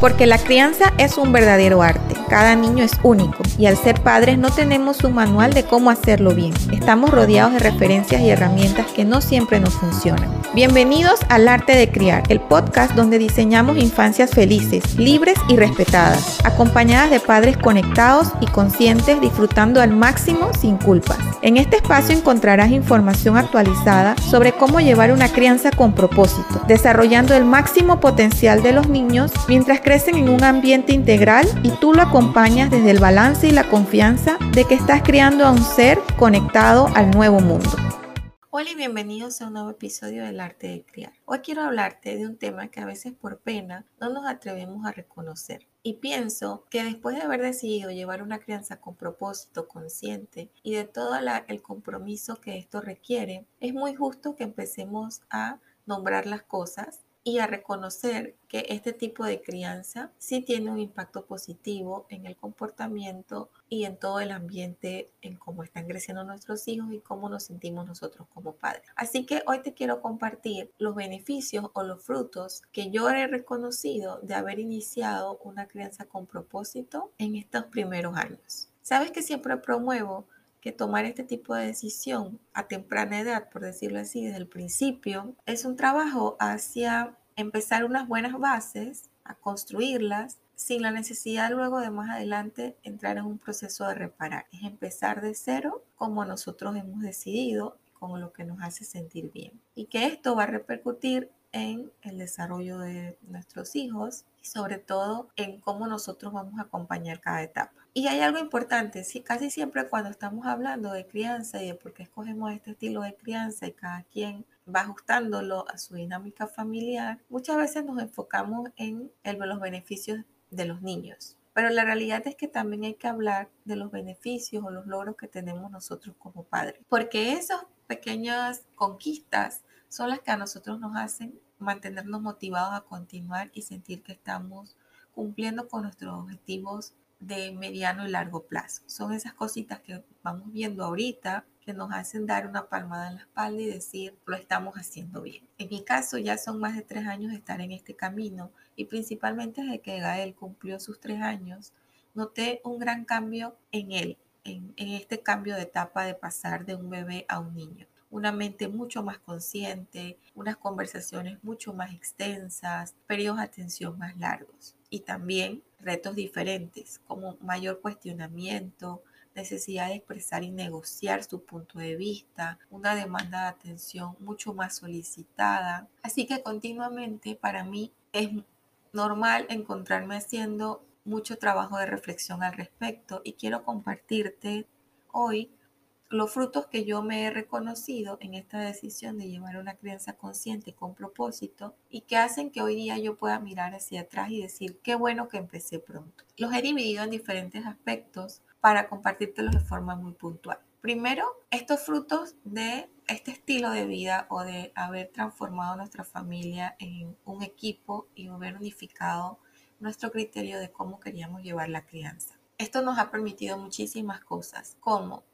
Porque la crianza es un verdadero arte. Cada niño es único y al ser padres no tenemos un manual de cómo hacerlo bien. Estamos rodeados de referencias y herramientas que no siempre nos funcionan. Bienvenidos al Arte de Criar, el podcast donde diseñamos infancias felices, libres y respetadas, acompañadas de padres conectados y conscientes disfrutando al máximo sin culpas. En este espacio encontrarás información actualizada sobre cómo llevar una crianza con propósito, desarrollando el máximo potencial de los niños mientras crecen en un ambiente integral y tú lo acompañas desde el balance y la confianza de que estás criando a un ser conectado al nuevo mundo. Hola y bienvenidos a un nuevo episodio del arte de criar. Hoy quiero hablarte de un tema que a veces por pena no nos atrevemos a reconocer. Y pienso que después de haber decidido llevar una crianza con propósito consciente y de todo el compromiso que esto requiere, es muy justo que empecemos a nombrar las cosas y a reconocer que este tipo de crianza sí tiene un impacto positivo en el comportamiento y en todo el ambiente, en cómo están creciendo nuestros hijos y cómo nos sentimos nosotros como padres. Así que hoy te quiero compartir los beneficios o los frutos que yo he reconocido de haber iniciado una crianza con propósito en estos primeros años. Sabes que siempre promuevo que tomar este tipo de decisión a temprana edad, por decirlo así, desde el principio, es un trabajo hacia empezar unas buenas bases, a construirlas, sin la necesidad luego de más adelante entrar en un proceso de reparar. Es empezar de cero como nosotros hemos decidido, con lo que nos hace sentir bien. Y que esto va a repercutir en el desarrollo de nuestros hijos y sobre todo en cómo nosotros vamos a acompañar cada etapa. Y hay algo importante, sí, casi siempre cuando estamos hablando de crianza y de por qué escogemos este estilo de crianza y cada quien va ajustándolo a su dinámica familiar, muchas veces nos enfocamos en el, los beneficios de los niños. Pero la realidad es que también hay que hablar de los beneficios o los logros que tenemos nosotros como padres. Porque esas pequeñas conquistas son las que a nosotros nos hacen mantenernos motivados a continuar y sentir que estamos cumpliendo con nuestros objetivos de mediano y largo plazo. Son esas cositas que vamos viendo ahorita nos hacen dar una palmada en la espalda y decir, lo estamos haciendo bien. En mi caso ya son más de tres años de estar en este camino y principalmente desde que Gael cumplió sus tres años, noté un gran cambio en él, en, en este cambio de etapa de pasar de un bebé a un niño una mente mucho más consciente, unas conversaciones mucho más extensas, periodos de atención más largos y también retos diferentes como mayor cuestionamiento, necesidad de expresar y negociar su punto de vista, una demanda de atención mucho más solicitada. Así que continuamente para mí es normal encontrarme haciendo mucho trabajo de reflexión al respecto y quiero compartirte hoy los frutos que yo me he reconocido en esta decisión de llevar una crianza consciente con propósito y que hacen que hoy día yo pueda mirar hacia atrás y decir qué bueno que empecé pronto. Los he dividido en diferentes aspectos para compartírtelos de forma muy puntual. Primero, estos frutos de este estilo de vida o de haber transformado nuestra familia en un equipo y haber unificado nuestro criterio de cómo queríamos llevar la crianza. Esto nos ha permitido muchísimas cosas, como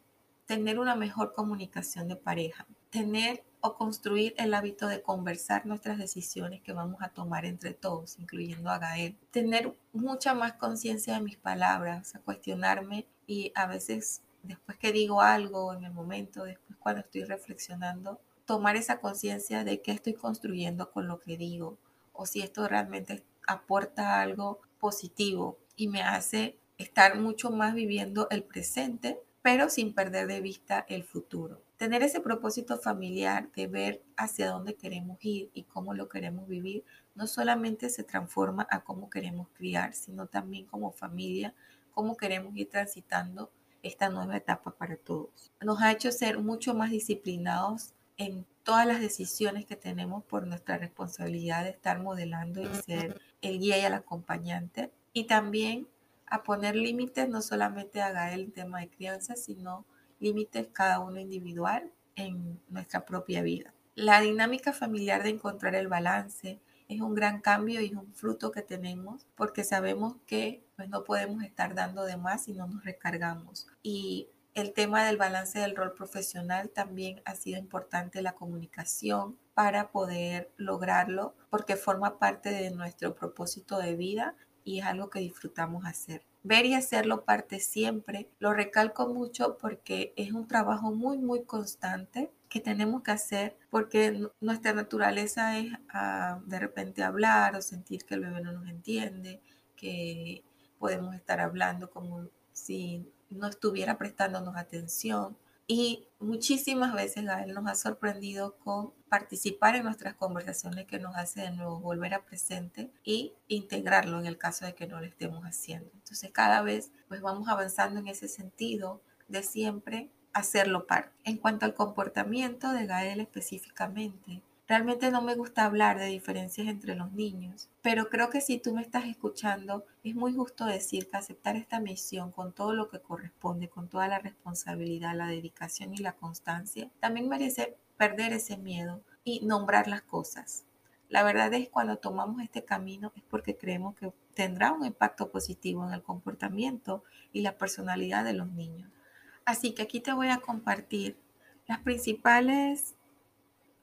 tener una mejor comunicación de pareja, tener o construir el hábito de conversar nuestras decisiones que vamos a tomar entre todos, incluyendo a Gael, tener mucha más conciencia de mis palabras, a cuestionarme y a veces después que digo algo en el momento, después cuando estoy reflexionando, tomar esa conciencia de qué estoy construyendo con lo que digo o si esto realmente aporta algo positivo y me hace estar mucho más viviendo el presente pero sin perder de vista el futuro. Tener ese propósito familiar de ver hacia dónde queremos ir y cómo lo queremos vivir, no solamente se transforma a cómo queremos criar, sino también como familia, cómo queremos ir transitando esta nueva etapa para todos. Nos ha hecho ser mucho más disciplinados en todas las decisiones que tenemos por nuestra responsabilidad de estar modelando y ser el guía y el acompañante. Y también a poner límites, no solamente a Gael en tema de crianza, sino límites cada uno individual en nuestra propia vida. La dinámica familiar de encontrar el balance es un gran cambio y es un fruto que tenemos porque sabemos que pues, no podemos estar dando de más si no nos recargamos. Y el tema del balance del rol profesional también ha sido importante la comunicación para poder lograrlo porque forma parte de nuestro propósito de vida y es algo que disfrutamos hacer. Ver y hacerlo parte siempre. Lo recalco mucho porque es un trabajo muy, muy constante que tenemos que hacer porque nuestra naturaleza es ah, de repente hablar o sentir que el bebé no nos entiende, que podemos estar hablando como si no estuviera prestándonos atención. Y muchísimas veces Gael nos ha sorprendido con participar en nuestras conversaciones que nos hace de nuevo volver a presente y integrarlo en el caso de que no lo estemos haciendo. Entonces cada vez pues vamos avanzando en ese sentido de siempre hacerlo parte. En cuanto al comportamiento de Gael específicamente, Realmente no me gusta hablar de diferencias entre los niños, pero creo que si tú me estás escuchando, es muy justo decir que aceptar esta misión con todo lo que corresponde, con toda la responsabilidad, la dedicación y la constancia, también merece perder ese miedo y nombrar las cosas. La verdad es cuando tomamos este camino es porque creemos que tendrá un impacto positivo en el comportamiento y la personalidad de los niños. Así que aquí te voy a compartir las principales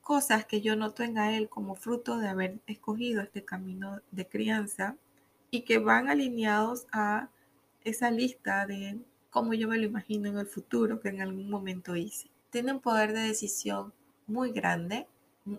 cosas que yo noto en él como fruto de haber escogido este camino de crianza y que van alineados a esa lista de cómo yo me lo imagino en el futuro que en algún momento hice. Tiene un poder de decisión muy grande,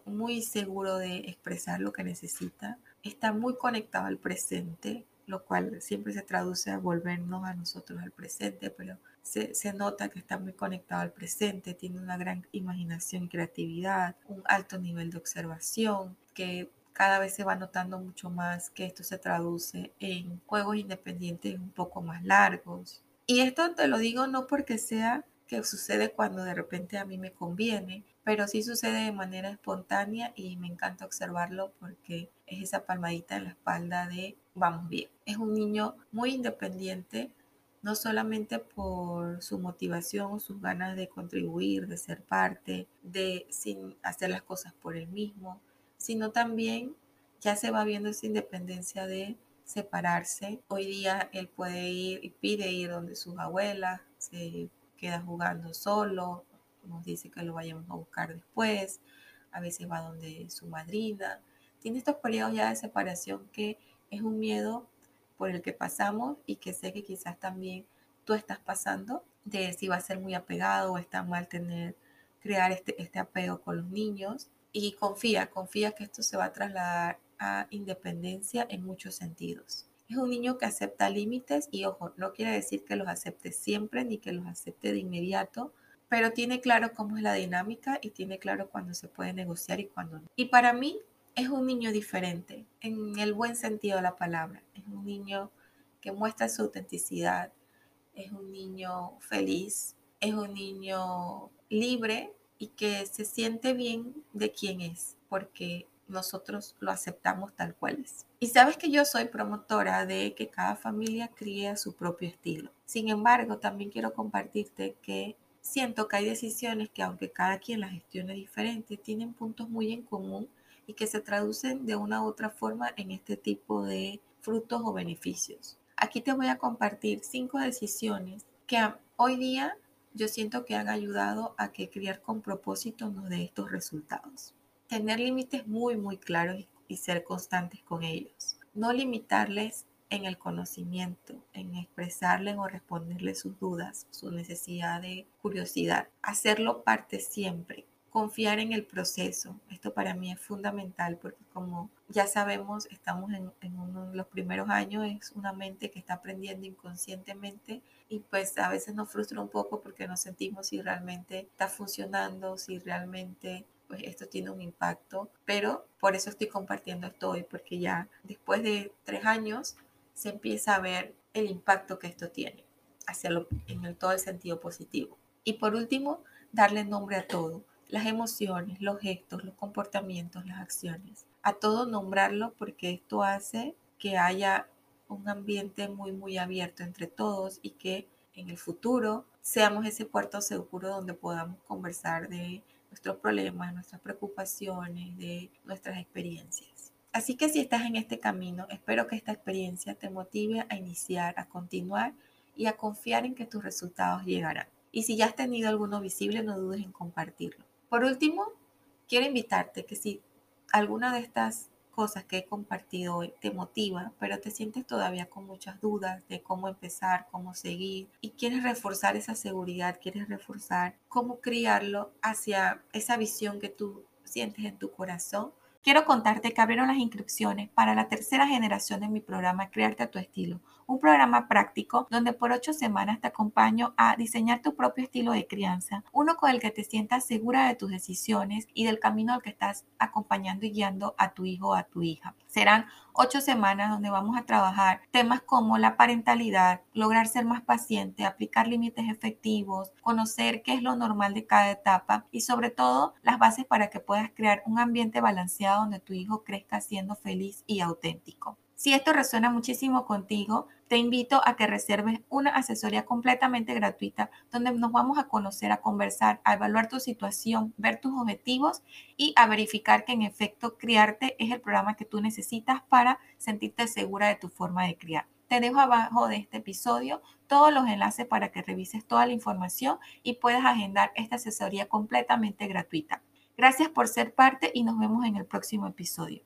muy seguro de expresar lo que necesita, está muy conectado al presente, lo cual siempre se traduce a volvernos a nosotros al presente, pero se, nota que está muy conectado al presente, tiene una gran imaginación y creatividad, un alto nivel de observación, que cada vez se va notando mucho más que esto se traduce en juegos independientes un poco más largos. Y esto te lo digo no porque sea que sucede cuando de repente a mí me conviene, pero sí sucede de manera espontánea y me encanta observarlo porque es esa palmadita en la espalda de vamos bien. Es un niño muy independiente, no solamente por su motivación sus ganas de contribuir, de ser parte, de sin hacer las cosas por él mismo, sino también ya se va viendo esa independencia de separarse. Hoy día él puede ir y pide ir donde sus abuelas, se queda jugando solo, nos dice que lo vayamos a buscar después, a veces va donde su madrina. Tiene estos periodos ya de separación que es un miedo por el que pasamos y que sé que quizás también tú estás pasando, de si va a ser muy apegado o está mal tener, crear este, este apego con los niños. Y confía, confía que esto se va a trasladar a independencia en muchos sentidos. Es un niño que acepta límites y ojo, no quiere decir que los acepte siempre ni que los acepte de inmediato, pero tiene claro cómo es la dinámica y tiene claro cuándo se puede negociar y cuándo no. Y para mí es un niño diferente, en el buen sentido de la palabra. Es un niño que muestra su autenticidad, es un niño feliz, es un niño libre y que se siente bien de quién es, porque nosotros lo aceptamos tal cual es. Y sabes que yo soy promotora de que cada familia críe su propio estilo. Sin embargo, también quiero compartirte que siento que hay decisiones que aunque cada quien las gestione diferente, tienen puntos muy en común y que se traducen de una u otra forma en este tipo de frutos o beneficios. Aquí te voy a compartir cinco decisiones que hoy día yo siento que han ayudado a que criar con propósito nos dé estos resultados. Tener límites muy, muy claros y ser constantes con ellos. No limitarles en el conocimiento, en expresarles o responderles sus dudas, su necesidad de curiosidad. Hacerlo parte siempre, confiar en el proceso. Esto para mí es fundamental porque como ya sabemos, estamos en, uno de los primeros años, es una mente que está aprendiendo inconscientemente y pues a veces nos frustra un poco porque nos sentimos si realmente está funcionando, si realmente pues esto tiene un impacto, pero por eso estoy compartiendo esto hoy, porque ya después de tres años se empieza a ver el impacto que esto tiene, hacia en el, todo el sentido positivo. Y por último, darle nombre a todo las emociones, los gestos, los comportamientos, las acciones. A todo nombrarlo porque esto hace que haya un ambiente muy, muy abierto entre todos y que en el futuro seamos ese puerto seguro donde podamos conversar de nuestros problemas, nuestras preocupaciones, de nuestras experiencias. Así que si estás en este camino, espero que esta experiencia te motive a iniciar, a continuar y a confiar en que tus resultados llegarán. Y si ya has tenido alguno visible, no dudes en compartirlo. Por último, quiero invitarte que si alguna de estas cosas que he compartido hoy te motiva, pero te sientes todavía con muchas dudas de cómo empezar, cómo seguir y quieres reforzar esa seguridad, quieres reforzar cómo criarlo hacia esa visión que tú sientes en tu corazón, quiero contarte que abrieron las inscripciones para la tercera generación de mi programa Crearte a tu estilo, un programa práctico donde por ocho semanas te acompaño a diseñar tu propio estilo de crianza, uno con el que te sientas segura de tus decisiones y del camino al que estás acompañando y guiando a tu hijo o a tu hija. Serán ocho semanas donde vamos a trabajar temas como la parentalidad, lograr ser más paciente, aplicar límites efectivos, conocer qué es lo normal de cada etapa y sobre todo las bases para que puedas crear un ambiente balanceado donde tu hijo crezca siendo feliz y auténtico. Si esto resuena muchísimo contigo, te invito a que reserves una asesoría completamente gratuita donde nos vamos a conocer, a conversar, a evaluar tu situación, ver tus objetivos y a verificar que en efecto criarte es el programa que tú necesitas para sentirte segura de tu forma de criar. Te dejo abajo de este episodio todos los enlaces para que revises toda la información y puedas agendar esta asesoría completamente gratuita. Gracias por ser parte y nos vemos en el próximo episodio.